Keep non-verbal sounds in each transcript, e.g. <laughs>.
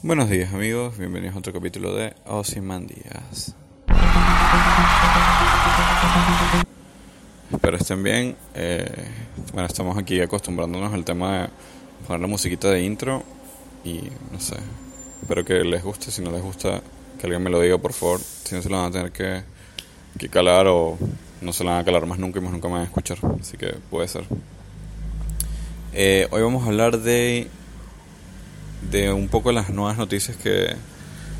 Buenos días amigos, bienvenidos a otro capítulo de Ozymandias. Espero estén bien. Eh, bueno, estamos aquí acostumbrándonos al tema de poner la musiquita de intro y no sé. Espero que les guste. Si no les gusta, que alguien me lo diga por favor. Si no se lo van a tener que, calar o no se lo van a calar más nunca y más nunca me van a escuchar. Así que puede ser. Eh, hoy vamos a hablar de de un poco las nuevas noticias que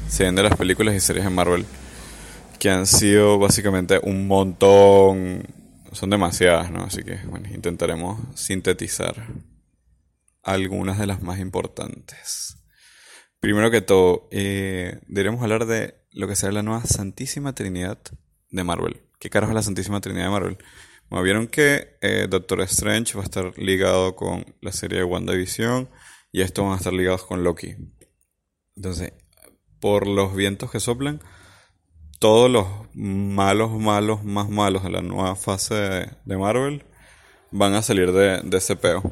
se ven de las películas y series de Marvel, que han sido básicamente un montón, son demasiadas, ¿no? Así que bueno, intentaremos sintetizar algunas de las más importantes. Primero que todo, eh, deberíamos hablar de lo que será la nueva Santísima Trinidad de Marvel. ¿Qué carajo es la Santísima Trinidad de Marvel? Bueno, vieron que eh, Doctor Strange va a estar ligado con la serie de WandaVision y estos van a estar ligados con Loki. Entonces, por los vientos que soplan, todos los malos, malos, más malos de la nueva fase de, Marvel van a salir de, ese peo.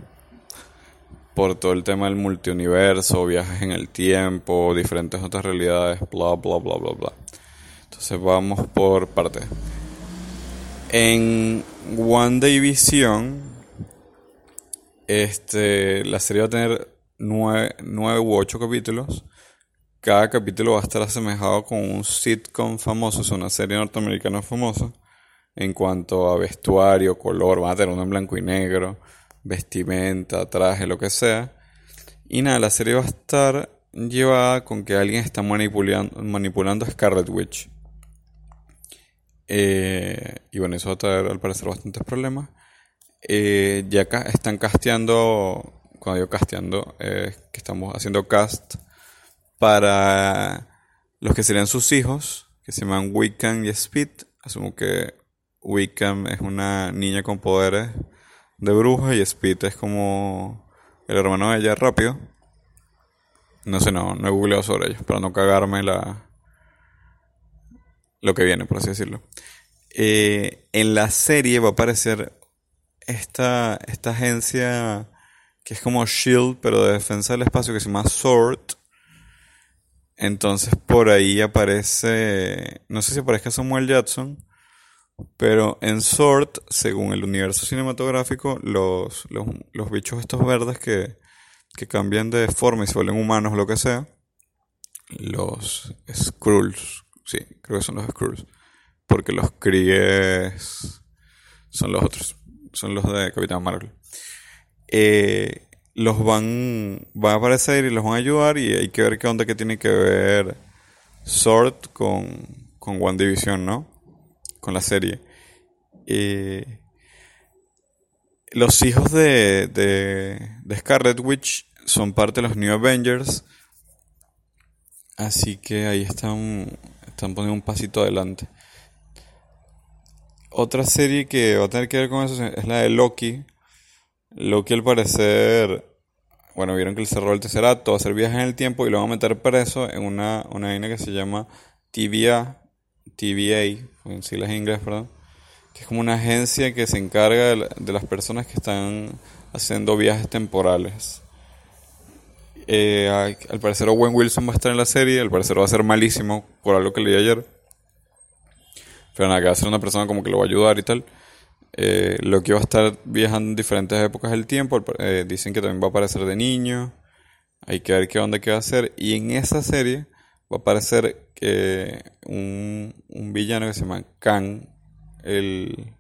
Por todo el tema del multiuniverso, viajes en el tiempo, diferentes otras realidades, bla, bla, bla, bla, bla. Entonces vamos por partes. En One Day Vision, este, la serie va a tener nueve, u ocho capítulos. Cada capítulo va a estar asemejado con un sitcom famoso, es una serie norteamericana famosa. En cuanto a vestuario, color, van a tener uno en blanco y negro, vestimenta, traje, lo que sea. Y nada, la serie va a estar llevada con que alguien está manipulando, manipulando a Scarlet Witch. Eh, y bueno, eso va a traer al parecer bastantes problemas. Eh, ya están casteando cuando yo casteando, eh, que estamos haciendo cast para los que serían sus hijos, que se llaman Wiccan y Speed. Asumo que Wiccan es una niña con poderes de bruja y Speed es como el hermano de ella rápido. No sé, no, no he googleado sobre ellos, para no cagarme la lo que viene, por así decirlo. Eh, en la serie va a aparecer esta, esta agencia que es como Shield, pero de defensa del espacio, que se llama Sword. Entonces por ahí aparece, no sé si aparezca Samuel Jackson, pero en Sword, según el universo cinematográfico, los, los, bichos estos verdes que, que cambian de forma y se vuelven humanos o lo que sea, los Skrulls, sí, creo que son los Skrulls, porque los Kriegs son los otros, son los de Capitán Marvel. Eh, los van, van a aparecer y los van a ayudar y hay que ver qué onda que tiene que ver Sword con, con One Division, ¿no? Con la serie. Eh, los hijos de, de, de, Scarlet Witch son parte de los New Avengers. Así que ahí están, están poniendo un pasito adelante. Otra serie que va a tener que ver con eso es la de Loki Loki al parecer, bueno, vieron que él cerró el a hacer viajes en el tiempo y lo van a meter preso en una, una que se llama TVA, TVA, en siglas inglés, perdón, que es como una agencia que se encarga de, las personas que están haciendo viajes temporales. Eh, al parecer Owen Wilson va a estar en la serie, al parecer va a ser malísimo por algo que leí ayer. Pero nada, que va a ser una persona como que lo va a ayudar y tal. Eh, Loki va a estar viajando en diferentes épocas del tiempo. Eh, dicen que también va a aparecer de niño. Hay que ver qué onda que va a hacer. Y en esa serie va a aparecer eh, un, villano que se llama Kang. El,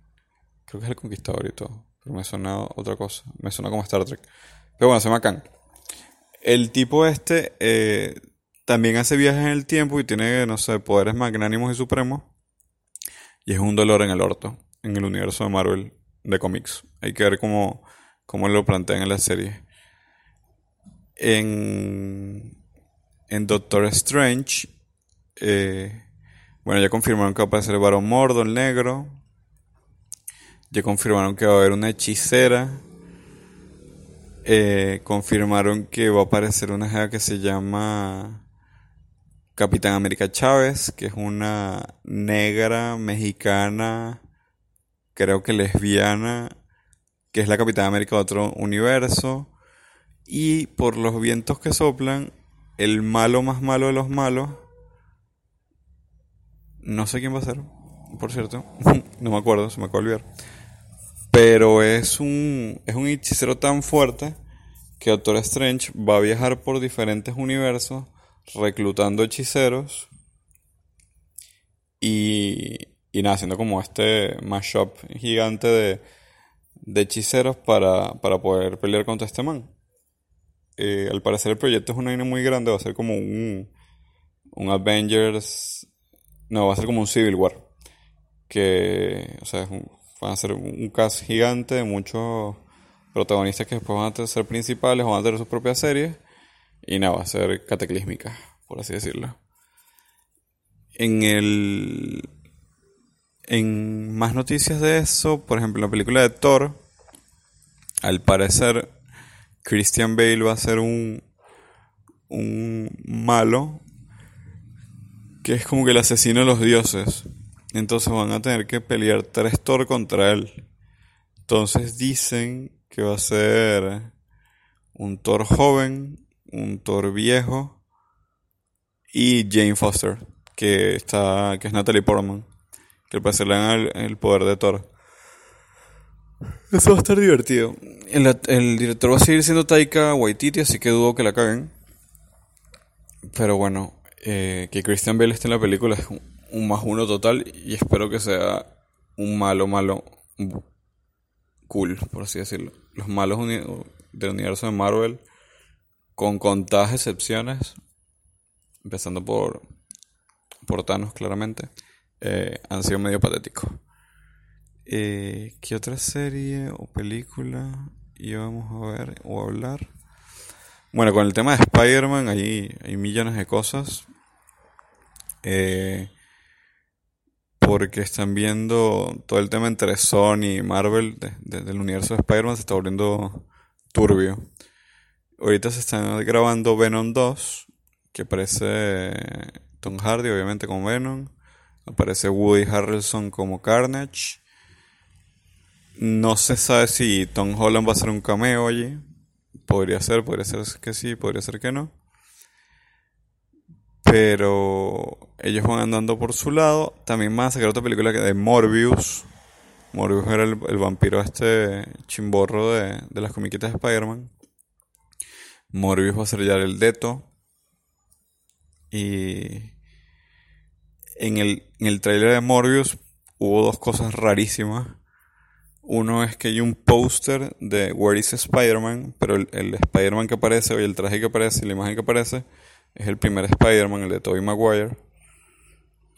creo que es el conquistador y todo. Pero me suena otra cosa. Me suena como Star Trek. Pero bueno, se llama Kang. El tipo este también hace viajes en el tiempo y tiene, no sé, poderes magnánimos y supremos. Y es un dolor en el orto en el universo de Marvel de cómics. Hay que ver cómo, cómo lo plantean en la serie. En, en Doctor Strange, eh, bueno, ya confirmaron que va a aparecer el Barón Mordo, el negro. Ya confirmaron que va a haber una hechicera. eh, confirmaron que va a aparecer una jeva que se llama Capitán América Chávez, que es una negra mexicana, creo que lesbiana, que es la Capitán América de otro universo. Y por los vientos que soplan, el malo más malo de los malos, no sé quién va a ser, por cierto, <laughs> no me acuerdo, se me acaba de olvidar. Pero es un, es un hechicero tan fuerte que Doctor Strange va a viajar por diferentes universos reclutando hechiceros y, y nada, haciendo como este mashup gigante de, de hechiceros para, para, poder pelear contra este man. Eh, al parecer el proyecto es una línea muy grande, va a ser como un, un Avengers, no, va a ser como un Civil War. Que, o sea, van a ser un cast gigante de muchos protagonistas que después van a ser principales o van a tener sus propias series y nada, va a ser cataclísmica, por así decirlo. En el. En más noticias de eso, por ejemplo, en la película de Thor, al parecer, Christian Bale va a ser un. un malo que es como que el asesino de los dioses. Entonces van a tener que pelear tres Thor contra él. Entonces dicen que va a ser un Thor joven, un Thor viejo y Jane Foster, que está que es Natalie Portman, que le dan el, poder de Thor. Eso va a estar divertido. El, director va a seguir siendo Taika Waititi, así que dudo que la caguen. Pero bueno, eh, que Christian Bale esté en la película es un, un, más uno total y espero que sea un malo, malo, cool, por así decirlo. Los malos del universo de Marvel con contadas excepciones, empezando por, por Thanos claramente, eh, han sido medio patéticos. Eh, ¿Qué otra serie o película íbamos a ver o a hablar? Bueno, con el tema de Spider-Man hay, hay millones de cosas. Eh, porque están viendo todo el tema entre Sony y Marvel del universo de Spider-Man se está volviendo turbio. Ahorita se está grabando Venom 2, que aparece Tom Hardy, obviamente, como Venom. Aparece Woody Harrelson como Carnage. No se sabe si Tom Holland va a hacer un cameo allí. Podría ser, podría ser que sí, podría ser que no. Pero ellos van andando por su lado. También van a sacar otra película de Morbius. Morbius era el, vampiro este chimborro de, de las comiquitas de Spider-Man. Morbius va a ser ya el Deto. Y en el, en el trailer de Morbius hubo dos cosas rarísimas. Uno es que hay un póster de Where is Spider-Man, pero el, el Spider-Man que aparece, o el traje que aparece, la imagen que aparece, es el primer Spider-Man, el de Tobey Maguire.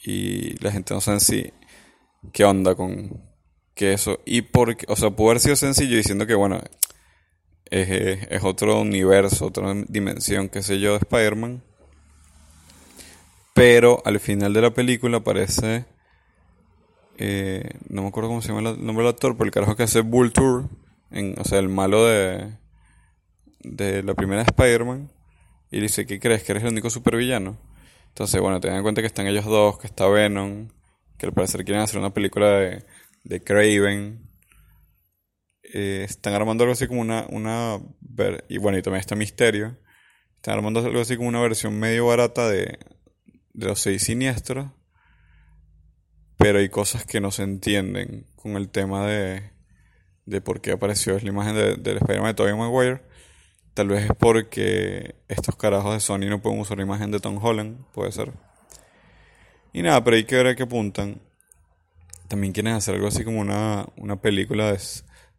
Y la gente no sabe si qué onda con que eso. Y porque, o sea, pudo haber sido sencillo diciendo que, bueno, es, otro universo, otra dimensión, qué sé yo, de Spider-Man. Pero al final de la película aparece. Eh, no me acuerdo cómo se llama el nombre del actor, pero el carajo que hace Vulture, en, o sea, el malo de, de la primera Spider-Man. Y dice: ¿Qué crees? ¿Que eres el único supervillano? Entonces, bueno, ten en cuenta que están ellos dos, que está Venom, que al parecer quieren hacer una película de, de Craven. Eh, están armando algo así como una, una y bueno, y también está Misterio. Están armando algo así como una versión medio barata de, de los seis siniestros. Pero hay cosas que no se entienden con el tema de, de por qué apareció la imagen de, del Spider-Man de Tobey Maguire. Tal vez es porque estos carajos de Sony no pueden usar la imagen de Tom Holland, puede ser. Y nada, pero hay que ver a qué apuntan. También quieren hacer algo así como una, una película de,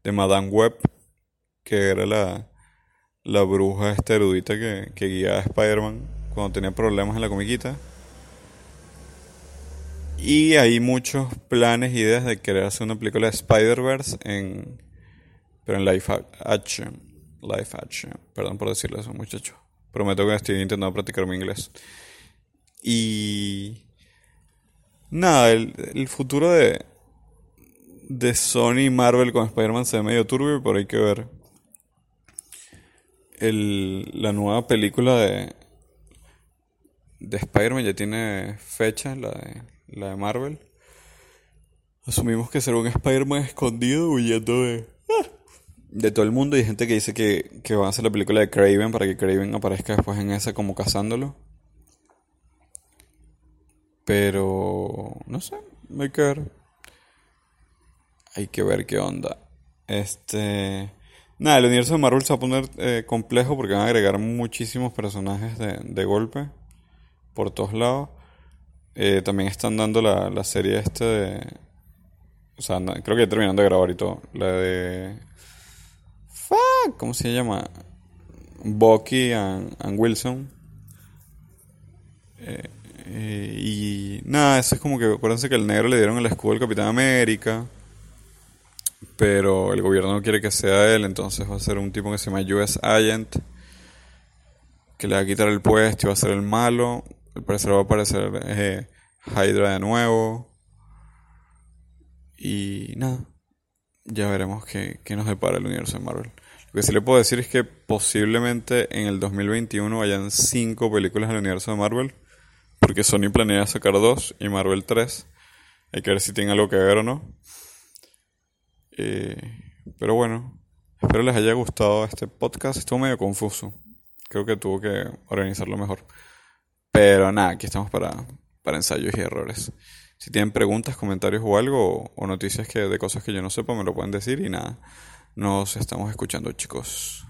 de Madame Web, que era la, la bruja esta erudita que, que guiaba a Spider-Man cuando tenía problemas en la comiquita. Y hay muchos planes, ideas de querer hacer una película de Spider-Verse en pero en live action. Live action. Perdón por decirlo eso, muchachos. Prometo que estoy intentando practicar mi inglés. Y nada, el, el futuro de, de Sony y Marvel con Spider-Man se ve medio turbio, pero hay que ver. el, la nueva película de, de Spider-Man ya tiene fecha, la de, la de Marvel. Asumimos que será un Spider-Man escondido huyendo de, de todo el mundo. Y hay gente que dice que, que va a hacer la película de Craven para que Craven aparezca después en esa como cazándolo. Pero no sé, hay que ver. Hay que ver qué onda. Este. Nada, el universo de Marvel se va a poner eh, complejo porque van a agregar muchísimos personajes de, de golpe por todos lados. Eh, también están dando la, la serie este de... O sea, creo que ya terminando de grabar y todo. La de... Fuck, ¿cómo se llama? Bucky and, Wilson. Eh, y nada, eso es como que acuérdense que el negro le dieron el escudo al Capitán América pero el gobierno no quiere que sea él, entonces va a ser un tipo que se llama US Agent, que le va a quitar el puesto y va a ser el malo. Al parecer va a aparecer eh, Hydra de nuevo. Y nada, ya veremos qué, qué nos depara el universo de Marvel. Lo que sí le puedo decir es que posiblemente en el 2021 hayan cinco películas del universo de Marvel, porque Sony planea sacar dos y Marvel tres. Hay que ver si tiene algo que ver o no. Eh, pero bueno, espero les haya gustado este podcast. Estuvo medio confuso. Creo que tuvo que organizarlo mejor. Pero nada, aquí estamos para, para ensayos y errores. Si tienen preguntas, comentarios o algo, o, noticias que, de cosas que yo no sepa, me lo pueden decir y nada. Nos estamos escuchando, chicos.